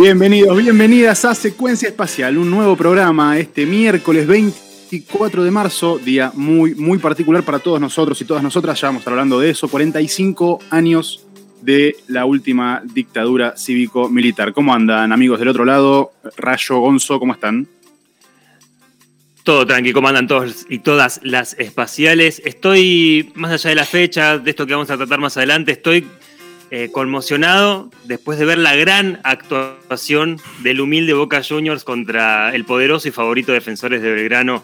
Bienvenidos, bienvenidas a Secuencia Espacial, un nuevo programa este miércoles 24 de marzo, día muy, muy particular para todos nosotros y todas nosotras, ya vamos a estar hablando de eso, 45 años de la última dictadura cívico-militar. ¿Cómo andan amigos del otro lado? Rayo, Gonzo, ¿cómo están? Todo tranqui, ¿cómo andan todos y todas las espaciales? Estoy, más allá de la fecha, de esto que vamos a tratar más adelante, estoy eh, conmocionado después de ver la gran actuación del humilde Boca Juniors contra el poderoso y favorito Defensores de Belgrano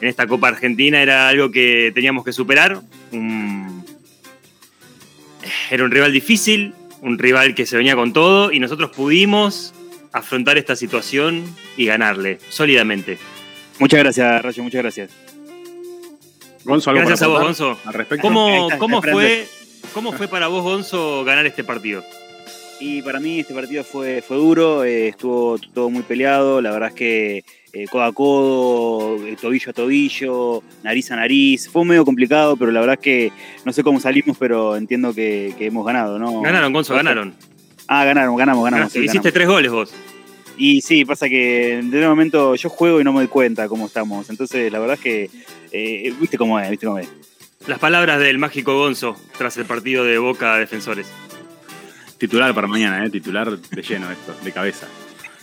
en esta Copa Argentina. Era algo que teníamos que superar. Era un rival difícil, un rival que se venía con todo y nosotros pudimos afrontar esta situación y ganarle sólidamente. Muchas gracias, Rayo, muchas gracias. Gonzo, ¿algo gracias a vos, Gonzo. ¿Cómo, cómo fue ¿Cómo fue para vos, Gonzo, ganar este partido? Y para mí este partido fue, fue duro, eh, estuvo todo muy peleado, la verdad es que eh, codo a codo, eh, tobillo a tobillo, nariz a nariz, fue medio complicado, pero la verdad es que no sé cómo salimos, pero entiendo que, hemos ganado, ¿no? Ganaron, Gonzo, ganaron. Ah, ganaron, ganamos, ganamos. hiciste tres goles vos. Y sí, pasa que de un momento yo juego y no me doy cuenta cómo estamos, entonces la verdad es que, viste cómo es, viste cómo es. Las palabras del mágico Gonzo tras el partido de Boca Defensores. Titular para mañana, ¿eh? titular de lleno esto, de cabeza.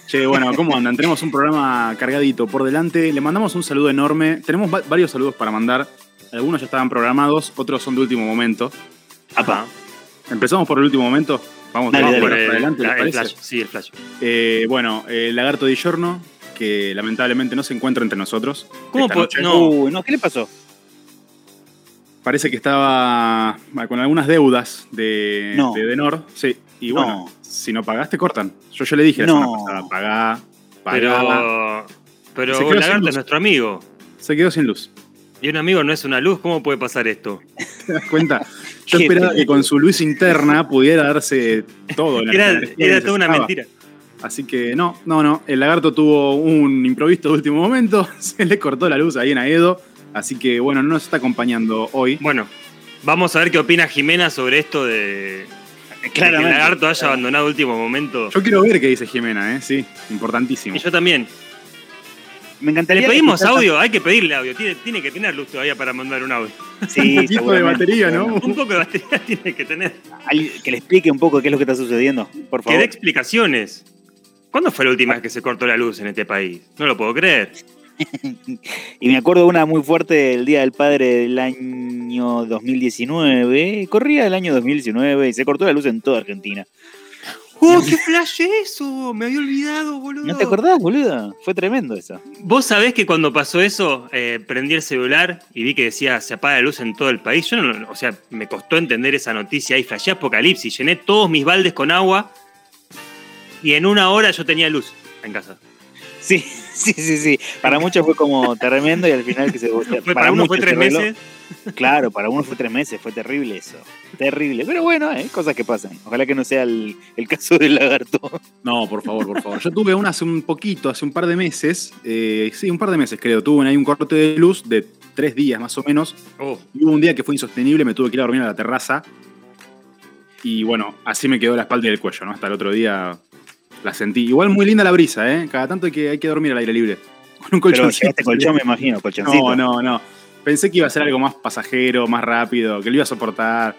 Che, bueno, ¿cómo andan? Tenemos un programa cargadito por delante. Le mandamos un saludo enorme. Tenemos varios saludos para mandar. Algunos ya estaban programados, otros son de último momento. Apa. Empezamos por el último momento. Vamos, dale, por adelante. el flash, sí, el flash. Eh, bueno, el lagarto de Giorno, que lamentablemente no se encuentra entre nosotros. ¿Cómo? No. no, ¿qué le pasó? Parece que estaba con algunas deudas de, Denor. Sí, y bueno, si no pagaste, cortan. Yo ya le dije la semana pasada, pagá, pagá. Pero, pero Lagarto es nuestro amigo. Se quedó sin luz. Y un amigo no es una luz, ¿cómo puede pasar esto? ¿Te das cuenta? Yo esperaba que con su luz interna pudiera darse todo. era, era toda una mentira. Así que no, no, no. El lagarto tuvo un improviso de último momento. Se le cortó la luz ahí en Aedo. Así que bueno, no nos está acompañando hoy. Bueno, vamos a ver qué opina Jimena sobre esto de, que el lagarto haya abandonado último momento. Yo quiero ver qué dice Jimena, ¿eh? Sí, importantísimo. Y yo también. Me encantaría. Le pedimos audio, hay que pedirle audio. Tiene, que tener luz todavía para mandar un audio. Sí, un poco de batería, ¿no? Un poco de batería tiene que tener. Que le explique un poco qué es lo que está sucediendo, por favor. Que dé explicaciones. ¿Cuándo fue la última vez que se cortó la luz en este país? No lo puedo creer. y me acuerdo una muy fuerte el Día del Padre del año 2019. Corría el año 2019 y se cortó la luz en toda Argentina. ¡Oh, qué flash eso! Me había olvidado, boludo. ¿No te acordás, boludo? Fue tremendo eso. Vos sabés que cuando pasó eso, eh, prendí el celular y vi que decía se apaga la luz en todo el país. Yo no, o sea, me costó entender esa noticia y flashé apocalipsis. Llené todos mis baldes con agua y en una hora yo tenía luz en casa. Sí, sí, sí, sí. Para muchos fue como tremendo y al final que se para, para uno fue tres meses. Claro, para uno fue tres meses, fue terrible eso. Terrible. Pero bueno, hay cosas que pasan. Ojalá que no sea el, caso del lagarto. No, por favor, por favor. Yo tuve una hace un poquito, hace un par de meses. Eh, sí, un par de meses creo. Tuve ahí un corte de luz de tres días más o menos. Oh. Y hubo un día que fue insostenible, me tuve que ir a dormir a la terraza. Y bueno, así me quedó la espalda y el cuello, ¿no? Hasta el otro día la sentí. Igual muy linda la brisa, ¿eh? Cada tanto hay que, hay que dormir al aire libre. Con un colchón. Este colchón, me imagino, colchoncito. No, no, no. Pensé que iba a ser algo más pasajero, más rápido, que lo iba a soportar.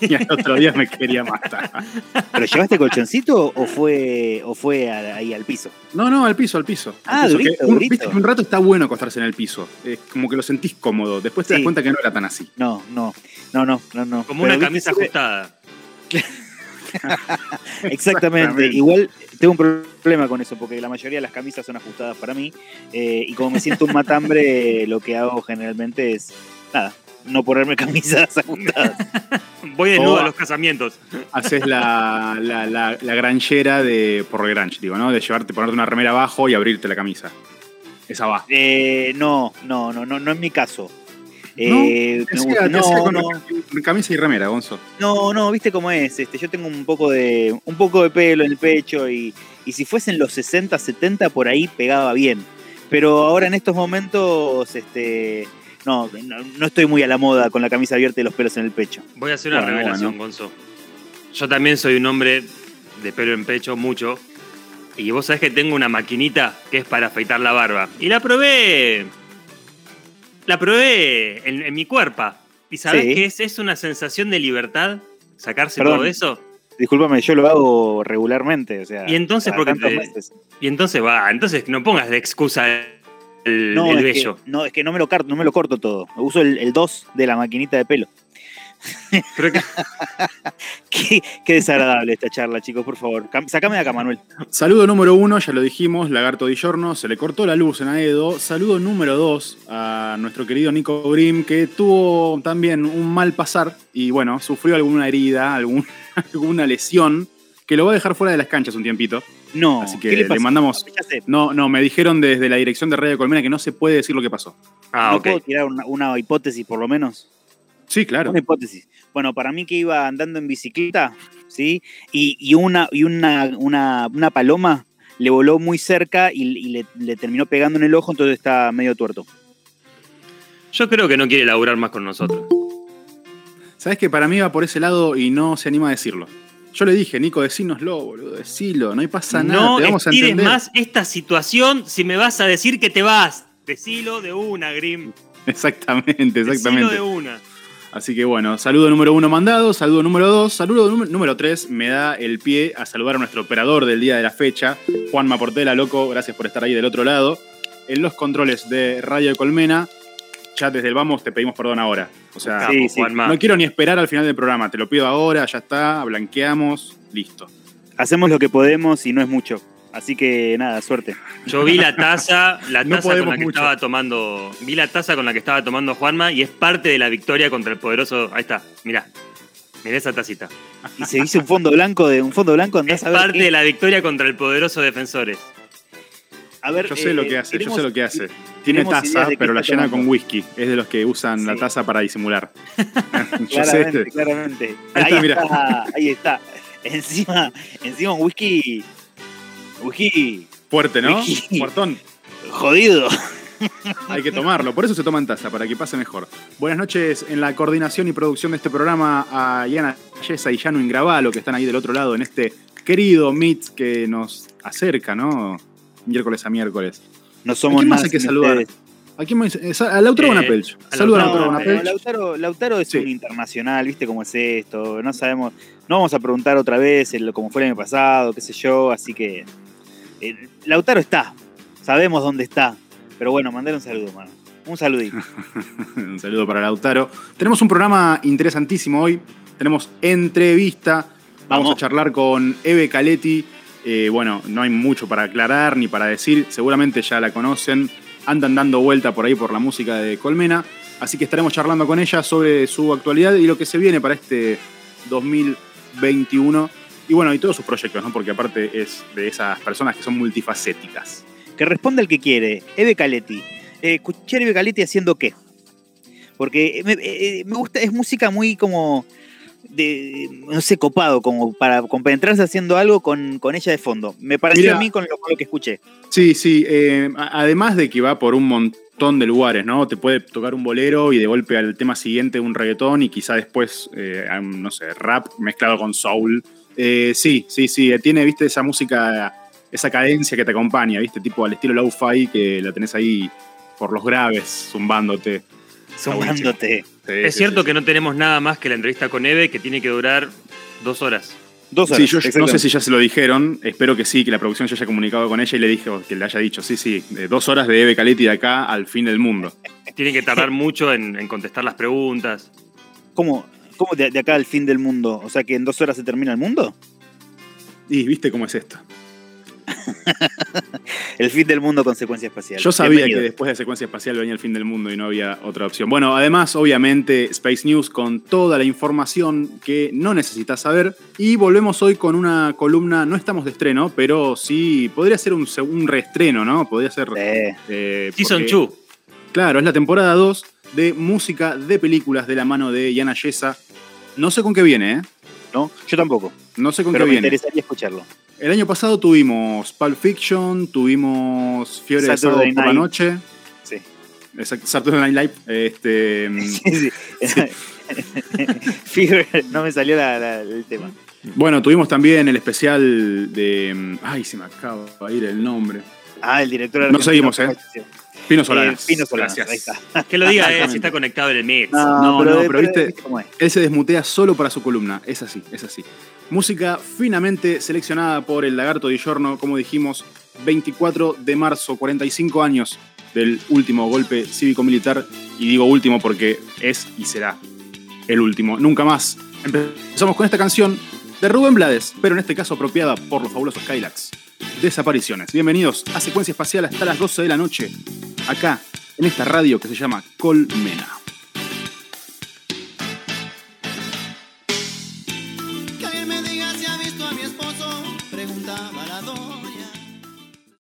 Y al otro día me quería matar. ¿Pero llevaste colchoncito o fue, o fue ahí al piso? No, no, al piso, al piso. ah, un, Viste que un rato está bueno acostarse en el piso. Es como que lo sentís cómodo. Después te das cuenta que no era tan así. No, no, no, no, no. no. Como una camisa ajustada. Exactamente. Igual tengo un problema con eso, porque la mayoría de las camisas son ajustadas para mí. Eh, y como me siento un matambre, lo que hago generalmente es, nada, no ponerme camisas ajustadas. Voy desnudo a los casamientos. Haces la, la, la, granchera de por granch, digo, ¿no? De llevarte, ponerte una remera abajo y abrirte la camisa. Esa va. Eh, no, no, no, no, no es mi caso. Eh, no, no, camisa y remera, Gonzo. No, no, viste cómo es. Este, yo tengo un poco de un poco de pelo en el pecho y, si fuesen los 60, 70 por ahí pegaba bien. Pero ahora en estos momentos, este, no, no, estoy muy a la moda con la camisa abierta y los pelos en el pecho. Voy a hacer una revelación, Gonzo. Yo también soy un hombre de pelo en pecho, mucho. Y vos sabés que tengo una maquinita que es para afeitar la barba. Y la probé. La probé en, mi cuerpo. ¿Y sabés qué es? Es una sensación de libertad sacarse todo eso. Discúlpame, yo lo hago regularmente. O sea, y entonces, porque y entonces va, entonces no pongas de excusa el, no, es bello. Que, no, es que no me lo, no me lo corto todo. Uso el 2 de la maquinita de pelo. qué, desagradable esta charla, chicos, por favor. Sácame de acá, Manuel. Saludo número uno, ya lo dijimos, Lagarto Di Giorno, se le cortó la luz en Aedo. Saludo número dos a nuestro querido Nico Grimm, que tuvo también un mal pasar y bueno, sufrió alguna herida, alguna lesión, que lo va a dejar fuera de las canchas un tiempito. No, así que le, mandamos. No, no, me dijeron desde la dirección de Radio Colmena que no se puede decir lo que pasó. Ah, ¿No puedo tirar una hipótesis por lo menos? Sí, claro. Una hipótesis. Bueno, para mí que iba andando en bicicleta, ¿sí? Y, una, y una, una, paloma le voló muy cerca y, le, terminó pegando en el ojo, entonces está medio tuerto. Yo creo que no quiere laburar más con nosotros. Sabes que para mí va por ese lado y no se anima a decirlo. Yo le dije, Nico, decínoslo, boludo, decilo, no hay pasa nada. No te vamos a entender. más esta situación si me vas a decir que te vas. Decilo de una, Grim. Exactamente, exactamente. Decilo de una. Así que bueno, saludo número uno mandado, saludo número dos, saludo número tres, me da el pie a saludar a nuestro operador del día de la fecha, Juan Maportela, loco, gracias por estar ahí del otro lado. En los controles de Radio de Colmena, ya desde el vamos te pedimos perdón ahora. O sea, no quiero ni esperar al final del programa, te lo pido ahora, ya está, blanqueamos, listo. Hacemos lo que podemos y no es mucho. Así que nada, suerte. Yo vi la taza, la taza con la que estaba tomando, vi la taza con la que estaba tomando Juanma y es parte de la victoria contra el poderoso. Ahí está, mirá. Mirá esa tacita. Y se hizo un fondo blanco de un fondo blanco. Es parte de la victoria contra el poderoso defensores. A ver, yo sé lo que eh, hace, yo sé lo que hace. Tiene taza, pero la llena con whisky. Es de los que usan la taza para disimular. claramente, claramente. Ahí, está, mira. ahí está. Encima, encima un whisky Uji. Fuerte, ¿no? Fuertón. Jodido. Hay que tomarlo, por eso se toma en taza, para que pase mejor. Buenas noches en la coordinación y producción de este programa a Yana Yesa y Yano Ingravalo, que están ahí del otro lado en este querido Meet que nos acerca, ¿no? Miércoles a miércoles. No somos más hay que saludar? ¿A quién más? A Lautaro eh, Saluda a Lautaro Bonapelch. Lautaro, Lautaro es un internacional, ¿viste cómo es esto? No sabemos. No vamos a preguntar otra vez cómo fue el año pasado, qué sé yo, así que eh, Lautaro está, sabemos dónde está, pero bueno, mandar un saludo, mano. Un saludito. un saludo para Lautaro. Tenemos un programa interesantísimo hoy. Tenemos entrevista. Vamos, a charlar con Eve Caletti. Eh, bueno, no hay mucho para aclarar ni para decir. Seguramente ya la conocen. Andan dando vuelta por ahí por la música de Colmena. Así que estaremos charlando con ella sobre su actualidad y lo que se viene para este 2021 y bueno, y todos sus proyectos, ¿no? Porque aparte es de esas personas que son multifacéticas. Que responda el que quiere. Eve Caletti. Eh, escuchar Eve Caletti haciendo qué? Porque me, eh, gusta, es música muy como de, no sé, copado, como para compenetrarse haciendo algo con, ella de fondo. Me pareció a mí con lo, que escuché. Sí, sí. Eh, además de que va por un montón de lugares, ¿no? Te puede tocar un bolero y de golpe al tema siguiente un reggaetón y quizá después, no sé, rap mezclado con soul. Eh, sí, sí, sí. Tiene, viste, esa música, esa cadencia que te acompaña, viste, tipo al estilo low-fi que la tenés ahí por los graves, zumbándote. Zumbándote. es cierto que no tenemos nada más que la entrevista con Eve, que tiene que durar dos horas. Dos horas. Sí, yo no sé si ya se lo dijeron, espero que sí, que la producción ya haya comunicado con ella y le dije que le haya dicho, sí, sí, dos horas de Eve Caletti de acá al fin del mundo. Tiene que tardar mucho en, en contestar las preguntas. ¿Cómo? ¿Cómo de, acá al fin del mundo? O sea que en dos horas se termina el mundo. Y viste cómo es esto. el fin del mundo con secuencia espacial. Yo sabía que después de secuencia espacial venía el fin del mundo y no había otra opción. Bueno, además, obviamente, Space News con toda la información que no necesitas saber. Y volvemos hoy con una columna, no estamos de estreno, pero sí, podría ser un, un reestreno, ¿no? Podría ser... Eh, Season 2. Claro, es la temporada 2 de música de películas de la mano de Yana Yesa no sé con qué viene, ¿eh? No, yo tampoco. No sé con qué viene. me interesaría escucharlo. El año pasado tuvimos Pulp Fiction, tuvimos Fiebre de Sábado por la Noche. Sí. Exacto, Saturday Night Live. Este, sí, sí. Fiebre, no me salió el tema. Bueno, tuvimos también el especial de. Ay, se me acaba de ir el nombre. Ah, el director. No seguimos, ¿eh? Pino Solanas. Pino Solanas, ahí está. Que lo diga él si está conectado en el Mix. No, no, pero, viste, él se desmutea solo para su columna. Es así, es así. Música finamente seleccionada por el Lagarto Di Giorno, como dijimos, 24 de marzo, 45 años del último golpe cívico-militar. Y digo último porque es y será el último. Nunca más. Empezamos con esta canción de Rubén Blades, pero en este caso apropiada por los fabulosos Skylax. Desapariciones. Bienvenidos a Secuencia Espacial hasta las 12 de la noche, acá, en esta radio que se llama Colmena.